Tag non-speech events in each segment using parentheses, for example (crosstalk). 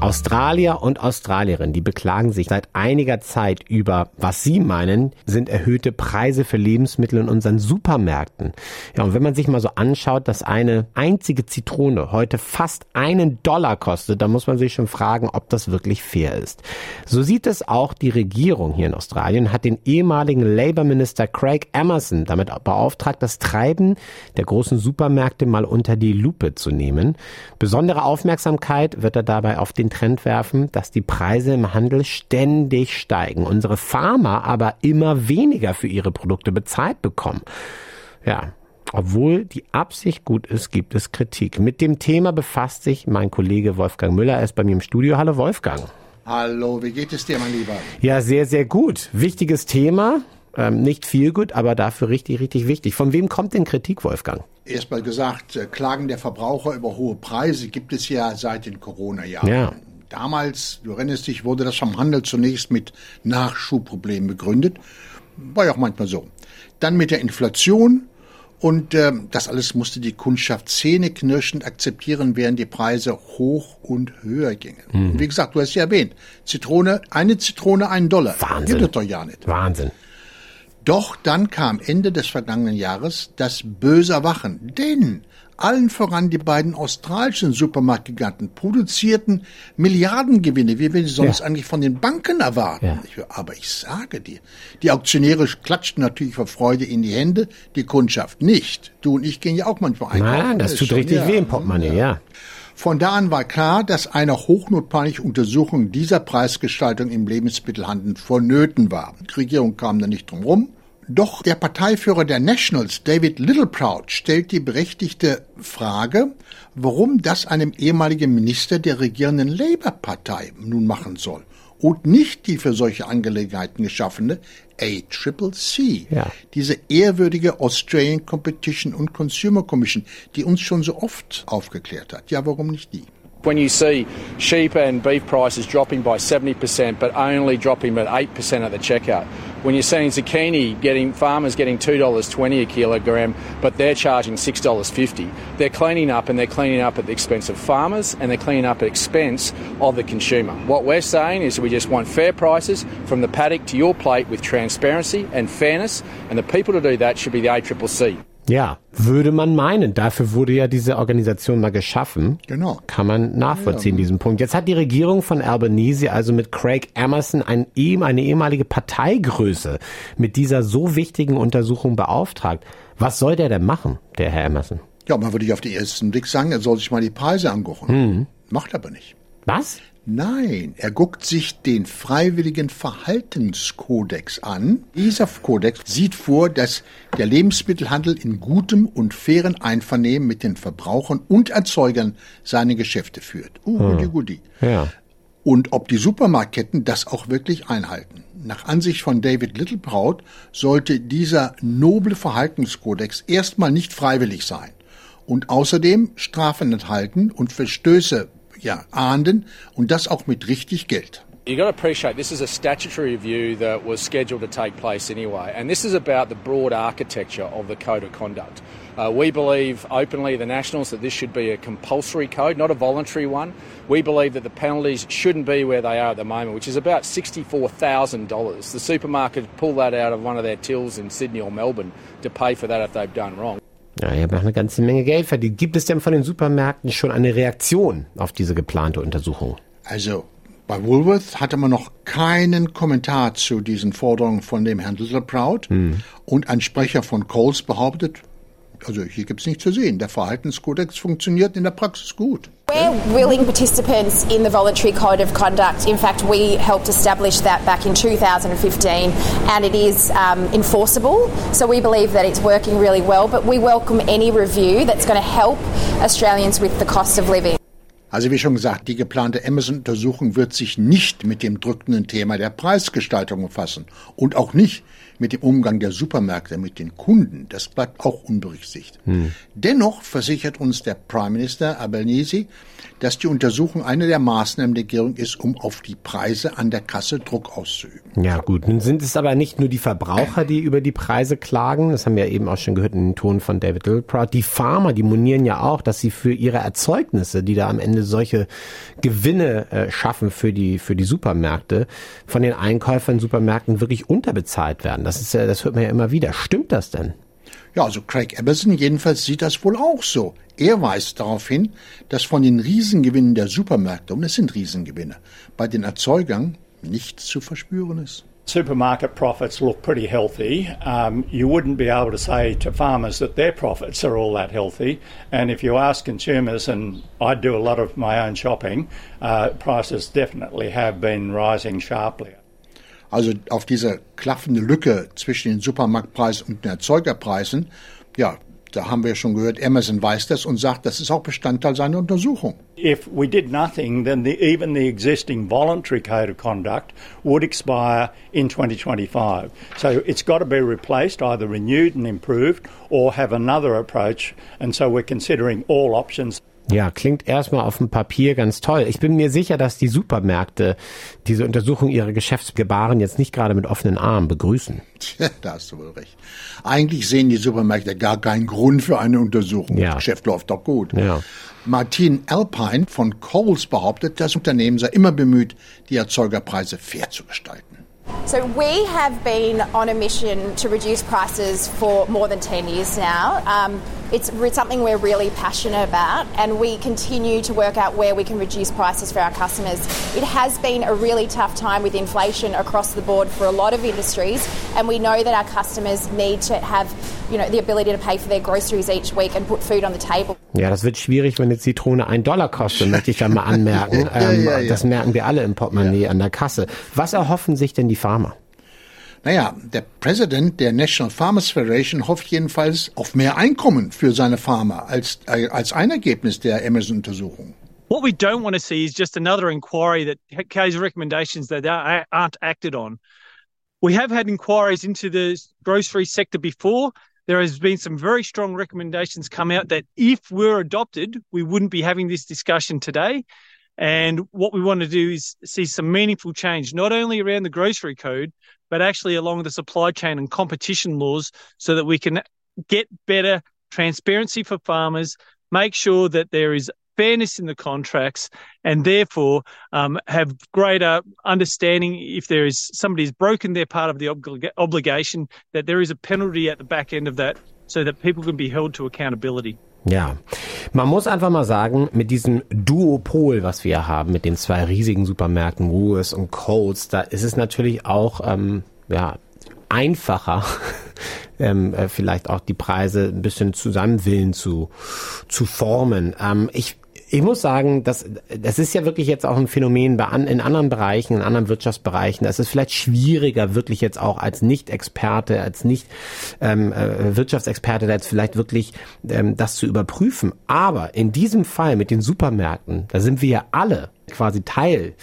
Australier und Australierinnen, die beklagen sich seit einiger Zeit über, was sie meinen, sind erhöhte Preise für Lebensmittel in unseren Supermärkten. Ja, und wenn man sich mal so anschaut, dass eine einzige Zitrone heute fast einen Dollar kostet, dann muss man sich schon fragen, ob das wirklich fair ist. So sieht es auch die Regierung hier in Australien, hat den ehemaligen Labour-Minister Craig Emerson damit beauftragt, das Treiben der großen Supermärkte mal unter die Lupe zu nehmen. Besondere Aufmerksamkeit wird er dabei auf den den Trend werfen, dass die Preise im Handel ständig steigen, unsere Farmer aber immer weniger für ihre Produkte bezahlt bekommen. Ja, obwohl die Absicht gut ist, gibt es Kritik. Mit dem Thema befasst sich mein Kollege Wolfgang Müller. Er ist bei mir im Studio. Hallo Wolfgang. Hallo, wie geht es dir, mein Lieber? Ja, sehr, sehr gut. Wichtiges Thema. Ähm, nicht viel gut, aber dafür richtig, richtig wichtig. Von wem kommt denn Kritik, Wolfgang? Erstmal gesagt, äh, Klagen der Verbraucher über hohe Preise gibt es ja seit den Corona-Jahren. Ja. Damals, du erinnerst dich, wurde das vom Handel zunächst mit Nachschubproblemen begründet. War ja auch manchmal so. Dann mit der Inflation und äh, das alles musste die Kundschaft zähneknirschend akzeptieren, während die Preise hoch und höher gingen. Mhm. Wie gesagt, du hast ja erwähnt, Zitrone, eine Zitrone, ein Dollar. Wahnsinn. Gibt doch ja nicht. Wahnsinn. Doch dann kam Ende des vergangenen Jahres das böse Erwachen, denn allen voran die beiden australischen Supermarktgiganten produzierten Milliardengewinne, wie wir sie sonst ja. eigentlich von den Banken erwarten. Ja. Aber ich sage dir, die Auktionäre klatschten natürlich vor Freude in die Hände, die Kundschaft nicht. Du und ich gehen ja auch manchmal einkaufen. Nein, das, das tut schon, richtig ja, weh im Portemonnaie, ja. Von da an war klar, dass eine hochnotpeinliche Untersuchung dieser Preisgestaltung im Lebensmittelhandel vonnöten war. Die Regierung kam da nicht drum rum. Doch der Parteiführer der Nationals, David Littleproud, stellt die berechtigte Frage, warum das einem ehemaligen Minister der regierenden Labour-Partei nun machen soll und nicht die für solche Angelegenheiten geschaffene ACCC, ja. diese ehrwürdige Australian Competition and Consumer Commission, die uns schon so oft aufgeklärt hat. Ja, warum nicht die? When you see sheep and beef prices dropping by 70%, but only dropping at 8% at the checkout. When you're seeing zucchini getting farmers getting $2.20 a kilogram, but they're charging $6.50. They're cleaning up and they're cleaning up at the expense of farmers and they're cleaning up at expense of the consumer. What we're saying is we just want fair prices from the paddock to your plate with transparency and fairness, and the people to do that should be the ACCC. Ja, würde man meinen. Dafür wurde ja diese Organisation mal geschaffen. Genau. Kann man nachvollziehen, ja. diesen Punkt. Jetzt hat die Regierung von Albanese also mit Craig Emerson ein, eine ehemalige Parteigröße mit dieser so wichtigen Untersuchung beauftragt. Was soll der denn machen, der Herr Emerson? Ja, man würde ich auf den ersten Blick sagen, er soll sich mal die Preise angucken. Mhm. Macht aber nicht. Was? Nein, er guckt sich den freiwilligen Verhaltenskodex an. Dieser Kodex sieht vor, dass der Lebensmittelhandel in gutem und fairen Einvernehmen mit den Verbrauchern und Erzeugern seine Geschäfte führt. Uh, hm. goodie, goodie. Ja. Und ob die Supermarktketten das auch wirklich einhalten. Nach Ansicht von David Littleproud sollte dieser noble Verhaltenskodex erstmal nicht freiwillig sein und außerdem Strafen enthalten und Verstöße ja, ahnden und das auch mit richtig Geld. You got to appreciate this is a statutory review that was scheduled to take place anyway, and this is about the broad architecture of the code of conduct. Uh, we believe openly, the Nationals, that this should be a compulsory code, not a voluntary one. We believe that the penalties shouldn't be where they are at the moment, which is about $64,000. The supermarket pull that out of one of their tills in Sydney or Melbourne to pay for that if they've done wrong. Ja, ihr habt eine ganze Menge Geld verdient. Gibt es denn von den Supermärkten schon eine Reaktion auf diese geplante Untersuchung? Also, bei Woolworth hatte man noch keinen Kommentar zu diesen Forderungen von dem Herrn Littleproud. Hm. Und ein Sprecher von Coles behauptet, also hier gibt es nichts zu sehen. Der Verhaltenskodex funktioniert in der Praxis gut. We're willing participants in the voluntary code of conduct. In fact, we helped establish that back in 2015 and it is um, enforceable. So we believe that it's working really well, but we welcome any review that's going to help Australians with the cost of living. Also wie schon gesagt, die geplante Amazon-Untersuchung wird sich nicht mit dem drückenden Thema der Preisgestaltung befassen und auch nicht mit dem Umgang der Supermärkte mit den Kunden, das bleibt auch unberücksichtigt. Hm. Dennoch versichert uns der Prime Minister Albanese, dass die Untersuchung eine der Maßnahmen der Regierung ist, um auf die Preise an der Kasse Druck auszuüben. Ja gut, nun sind es aber nicht nur die Verbraucher, die über die Preise klagen, das haben wir eben auch schon gehört in den Ton von David Littleproud, die Farmer, die monieren ja auch, dass sie für ihre Erzeugnisse, die da am Ende solche Gewinne äh, schaffen für die, für die Supermärkte, von den Einkäufern in Supermärkten wirklich unterbezahlt werden. Das ist ja, das hört man ja immer wieder. Stimmt das denn? Ja, also Craig Emerson jedenfalls sieht das wohl auch so. Er weist darauf hin, dass von den Riesengewinnen der Supermärkte, und es sind Riesengewinne, bei den Erzeugern nichts zu verspüren ist. supermarket profits look pretty healthy. Um, you wouldn't be able to say to farmers that their profits are all that healthy. And if you ask consumers, and I do a lot of my own shopping, uh, prices definitely have been rising sharply. Also auf diese klaffende Lücke zwischen den Supermarktpreisen und den Erzeugerpreisen, ja, da haben wir schon gehört, Amazon weiß das und sagt, das ist auch Bestandteil seiner Untersuchung. If we did nothing, then the, even the existing voluntary code of conduct would expire in 2025. So it's got to be replaced, either renewed and improved, or have another approach. And so we're considering all options. Ja, klingt erstmal auf dem Papier ganz toll. Ich bin mir sicher, dass die Supermärkte diese Untersuchung ihrer Geschäftsgebaren jetzt nicht gerade mit offenen Armen begrüßen. Tja, da hast du wohl recht. Eigentlich sehen die Supermärkte gar keinen Grund für eine Untersuchung. Ja. Das Geschäft läuft doch gut. Ja. Martin Alpine von Coles behauptet, das Unternehmen sei immer bemüht, die Erzeugerpreise fair zu gestalten. So we have been on a mission to reduce prices for more than 10 years now. Um, it's, it's something we're really passionate about, and we continue to work out where we can reduce prices for our customers. It has been a really tough time with inflation across the board for a lot of industries, and we know that our customers need to have you know, the ability to pay for their groceries each week and put food on the table. Ja, das wird schwierig, wenn eine Zitrone ein Dollar kostet, (laughs) möchte ich da mal anmerken. Ähm, ja, ja, ja. Das merken wir alle im Portemonnaie an der Kasse. Was erhoffen sich denn die Farmer? Naja, der Präsident der National Farmers Federation hofft jedenfalls auf mehr Einkommen für seine Farmer als, äh, als ein Ergebnis der Amazon-Untersuchung. What we don't want to see is just another inquiry that carries recommendations that aren't acted on. We have had inquiries into the grocery sector before. There has been some very strong recommendations come out that if we're adopted, we wouldn't be having this discussion today. And what we want to do is see some meaningful change, not only around the grocery code, but actually along the supply chain and competition laws so that we can get better transparency for farmers, make sure that there is fairness in the contracts, and therefore um, have greater understanding if there is somebody has broken their part of the oblig- obligation, that there is a penalty at the back end of that so that people can be held to accountability. Ja, man muss einfach mal sagen, mit diesem Duopol, was wir haben, mit den zwei riesigen Supermärkten, Woolworths und Coles, da ist es natürlich auch ähm, ja, einfacher, (laughs) ähm, äh, vielleicht auch die Preise ein bisschen zu seinem Willen zu, zu formen. Ähm, ich ich muss sagen, das, das ist ja wirklich jetzt auch ein Phänomen bei an, in anderen Bereichen, in anderen Wirtschaftsbereichen. Das ist vielleicht schwieriger, wirklich jetzt auch als Nicht-Experte, als nicht ähm, äh, jetzt vielleicht wirklich ähm, das zu überprüfen. Aber in diesem Fall mit den Supermärkten, da sind wir ja alle quasi Teil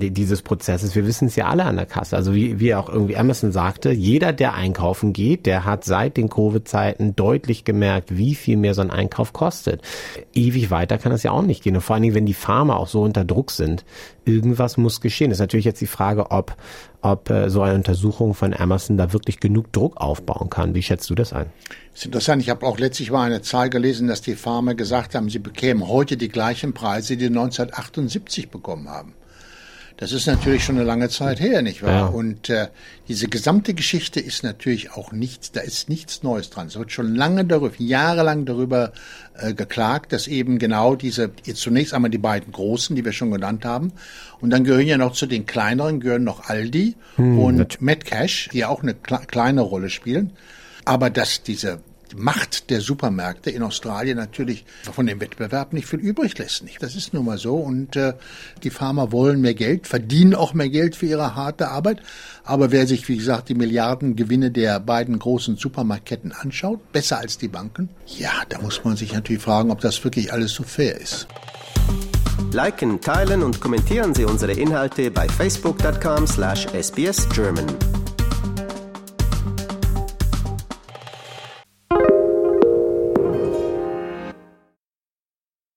dieses Prozesses. Wir wissen es ja alle an der Kasse. Also wie, wie auch irgendwie Amazon sagte, jeder, der einkaufen geht, der hat seit den Covid-Zeiten deutlich gemerkt, wie viel mehr so ein Einkauf kostet. Ewig weiter kann das ja auch nicht gehen. Und vor allen Dingen, wenn die Farmer auch so unter Druck sind, irgendwas muss geschehen. Das ist natürlich jetzt die Frage, ob, ob äh, so eine Untersuchung von Amazon da wirklich genug Druck aufbauen kann. Wie schätzt du das ein? Das ist interessant. Ich habe auch letztlich mal eine Zahl gelesen, dass die Farmer gesagt haben, sie bekämen heute die gleichen Preise, die 1978 bekommen haben. Das ist natürlich schon eine lange Zeit her, nicht wahr? Ja. Und äh, diese gesamte Geschichte ist natürlich auch nichts, da ist nichts Neues dran. Es wird schon lange darüber, jahrelang darüber äh, geklagt, dass eben genau diese, zunächst einmal die beiden großen, die wir schon genannt haben, und dann gehören ja noch zu den kleineren, gehören noch Aldi hm, und Metcash, die ja auch eine kleine Rolle spielen. Aber dass diese Macht der Supermärkte in Australien natürlich von dem Wettbewerb nicht viel übrig lässt. Nicht. Das ist nun mal so. Und äh, die Farmer wollen mehr Geld, verdienen auch mehr Geld für ihre harte Arbeit. Aber wer sich, wie gesagt, die Milliardengewinne der beiden großen Supermarktketten anschaut, besser als die Banken, ja, da muss man sich natürlich fragen, ob das wirklich alles so fair ist. Liken, teilen und kommentieren Sie unsere Inhalte bei facebook.com slash sbsgerman.